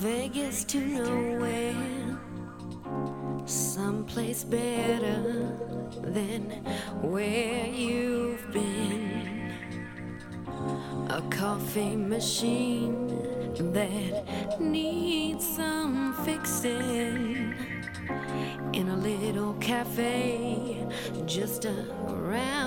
Vegas to nowhere, someplace better than where you've been. A coffee machine that needs some fixing in a little cafe just around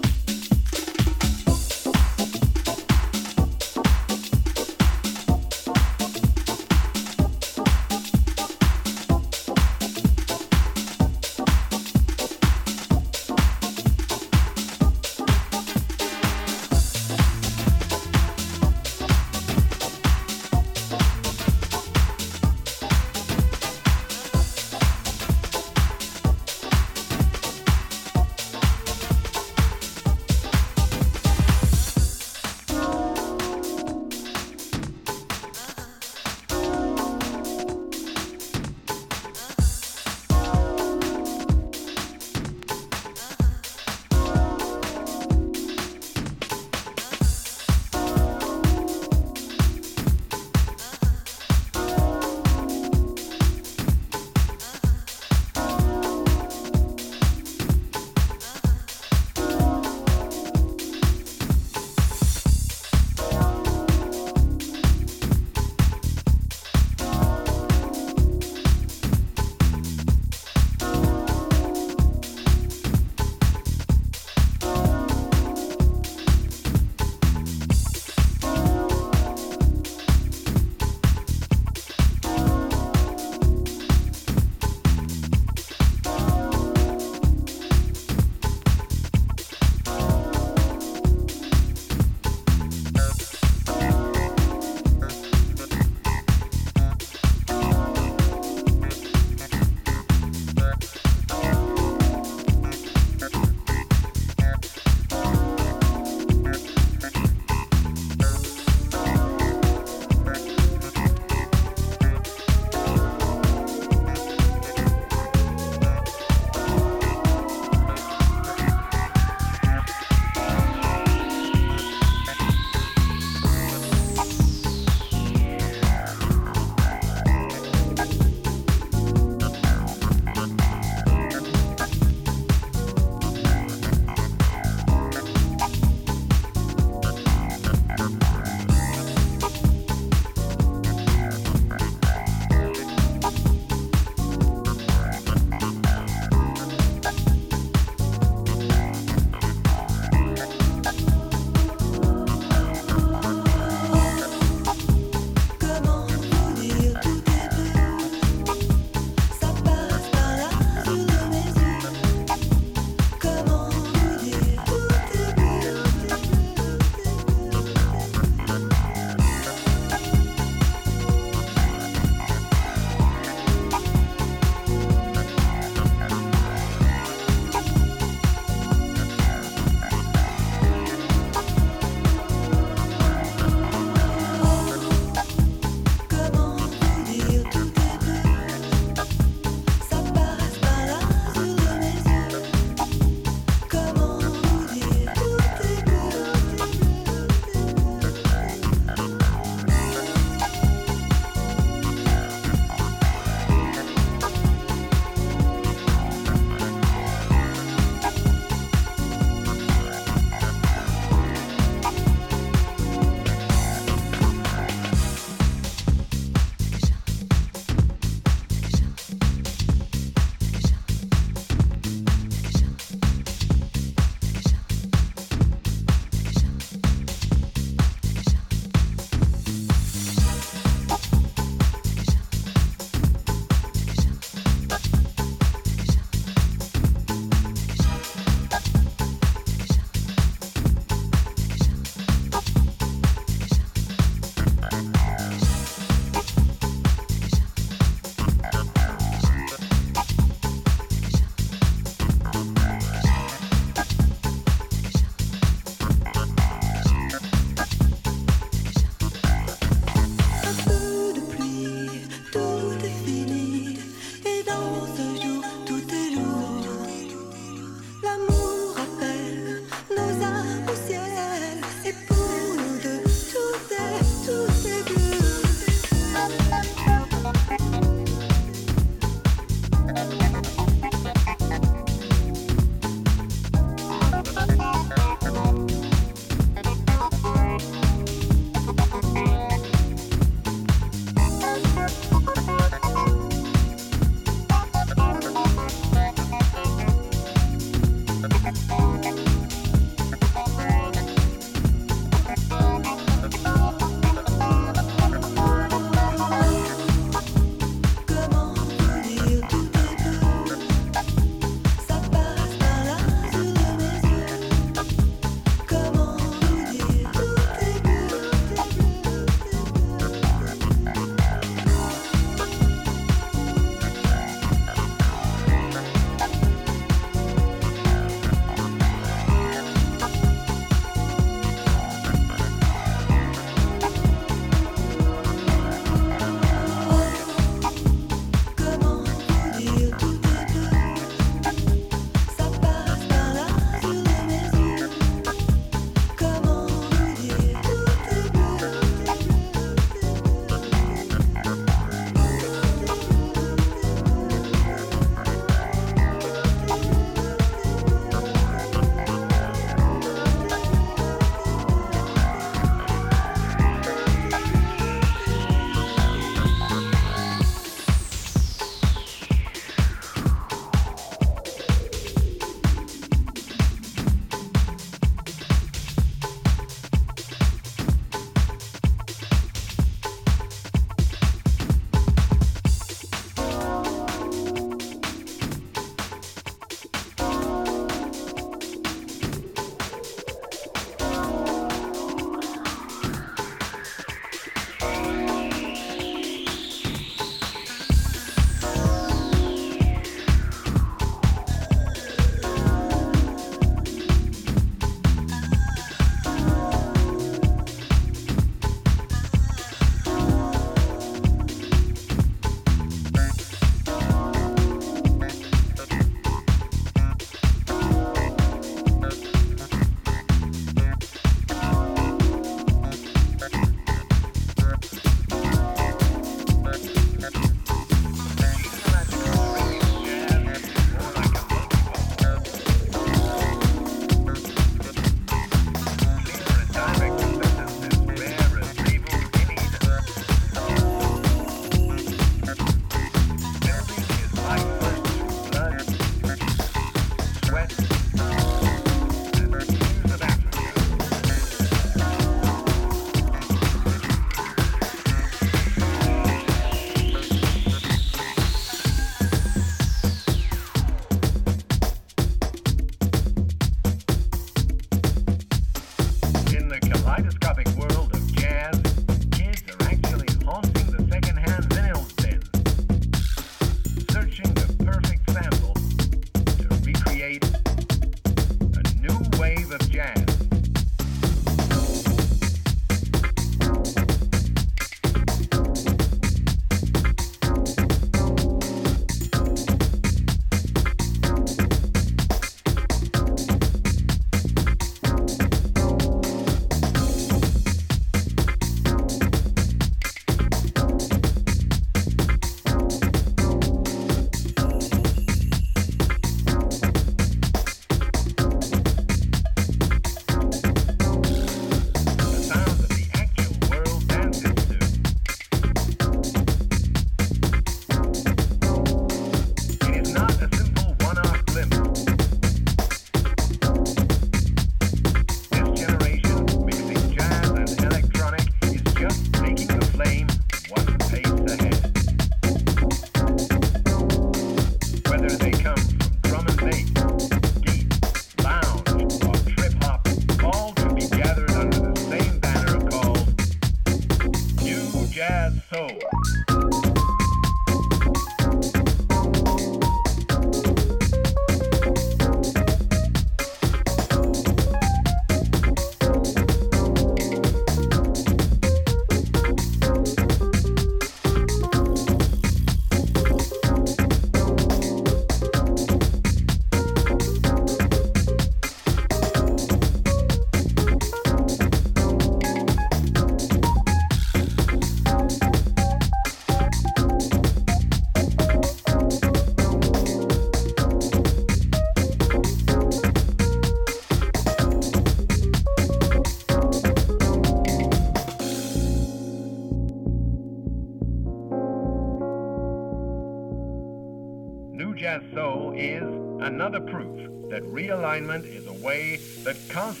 that realignment is a way that constantly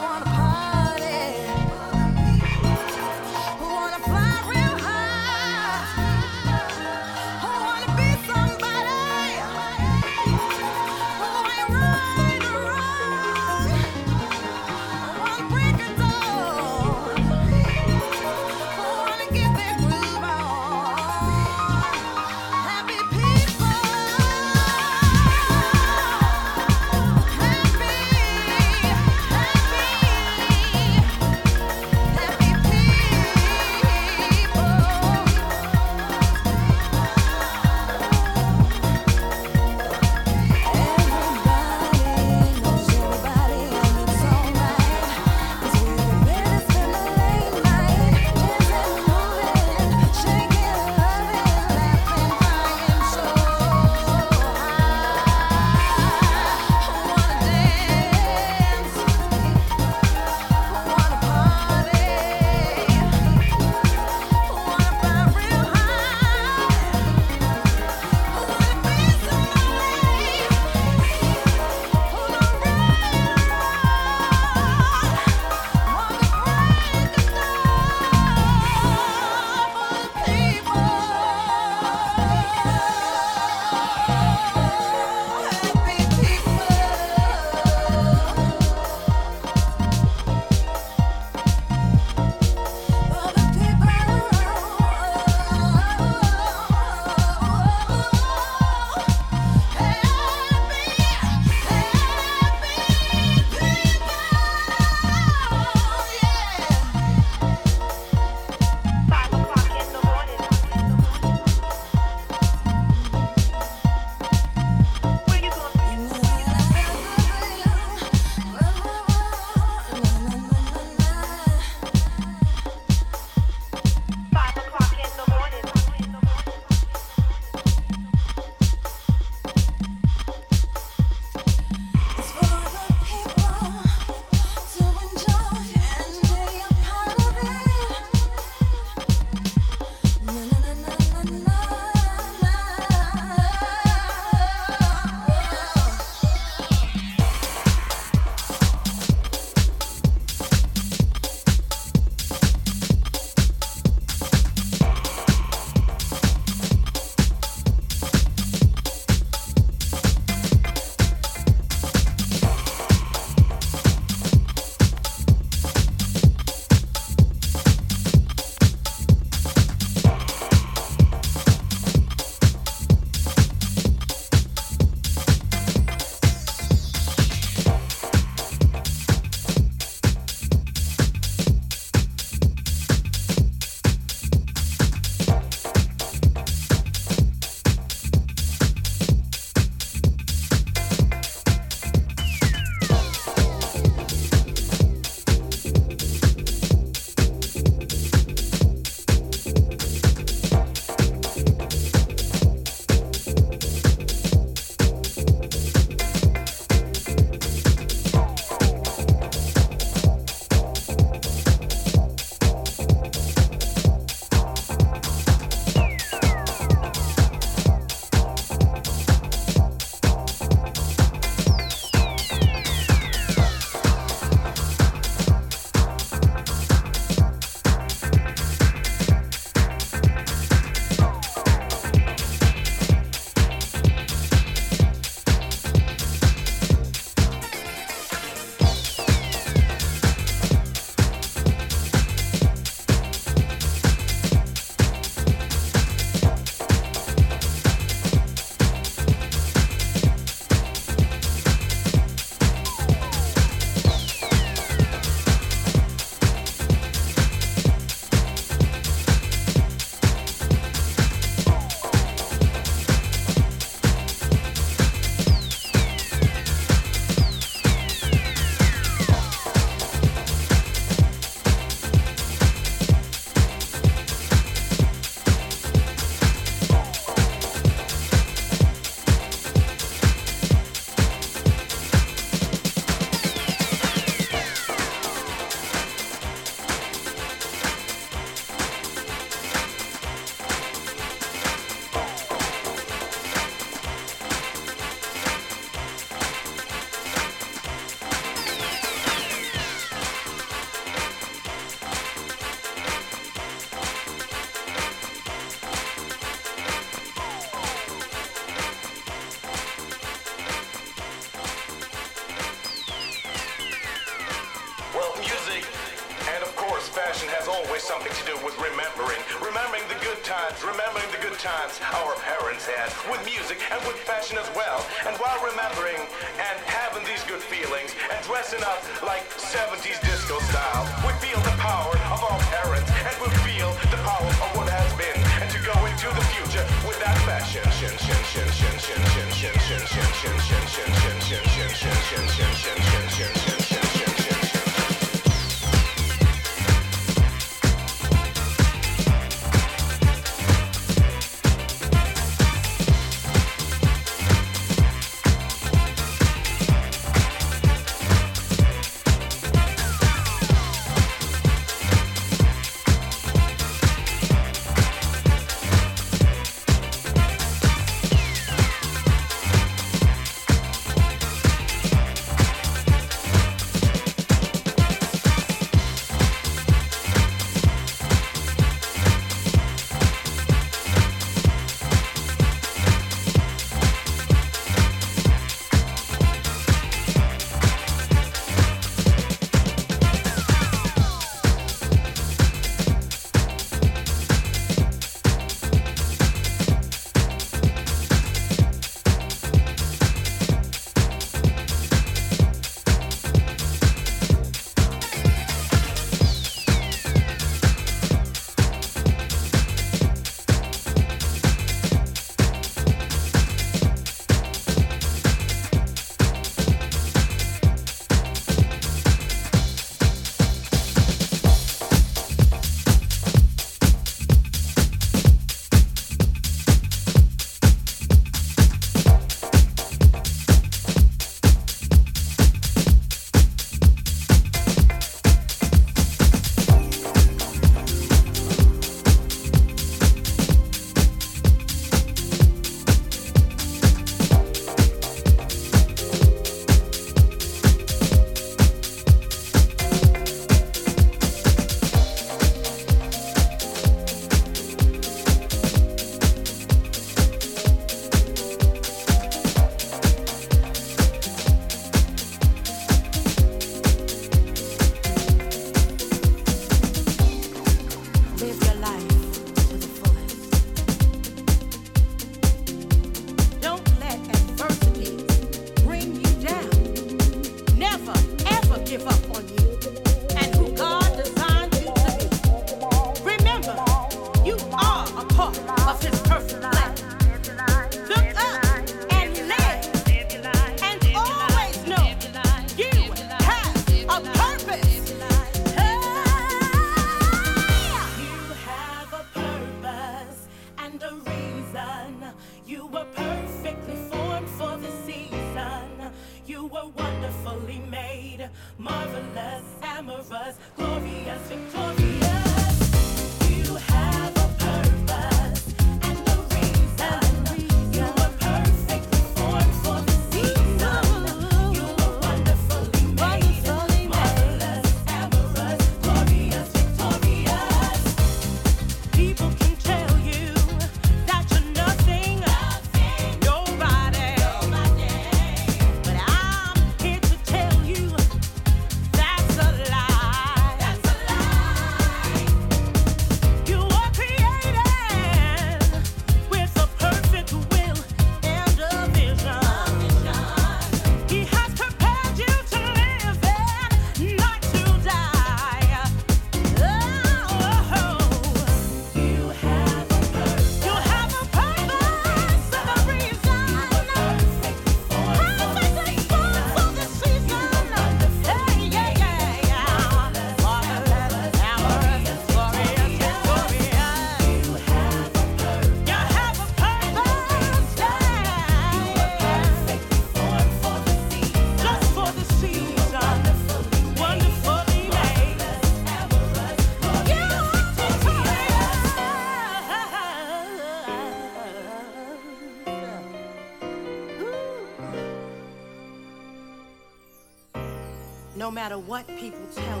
matter what people tell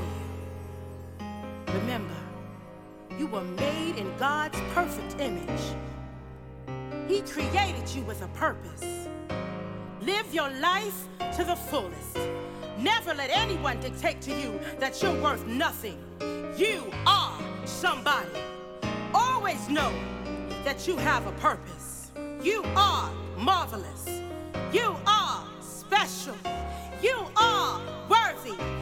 you. Remember, you were made in God's perfect image. He created you with a purpose. Live your life to the fullest. Never let anyone dictate to you that you're worth nothing. You are somebody. Always know that you have a purpose. You are marvelous. You are special. You are worthy.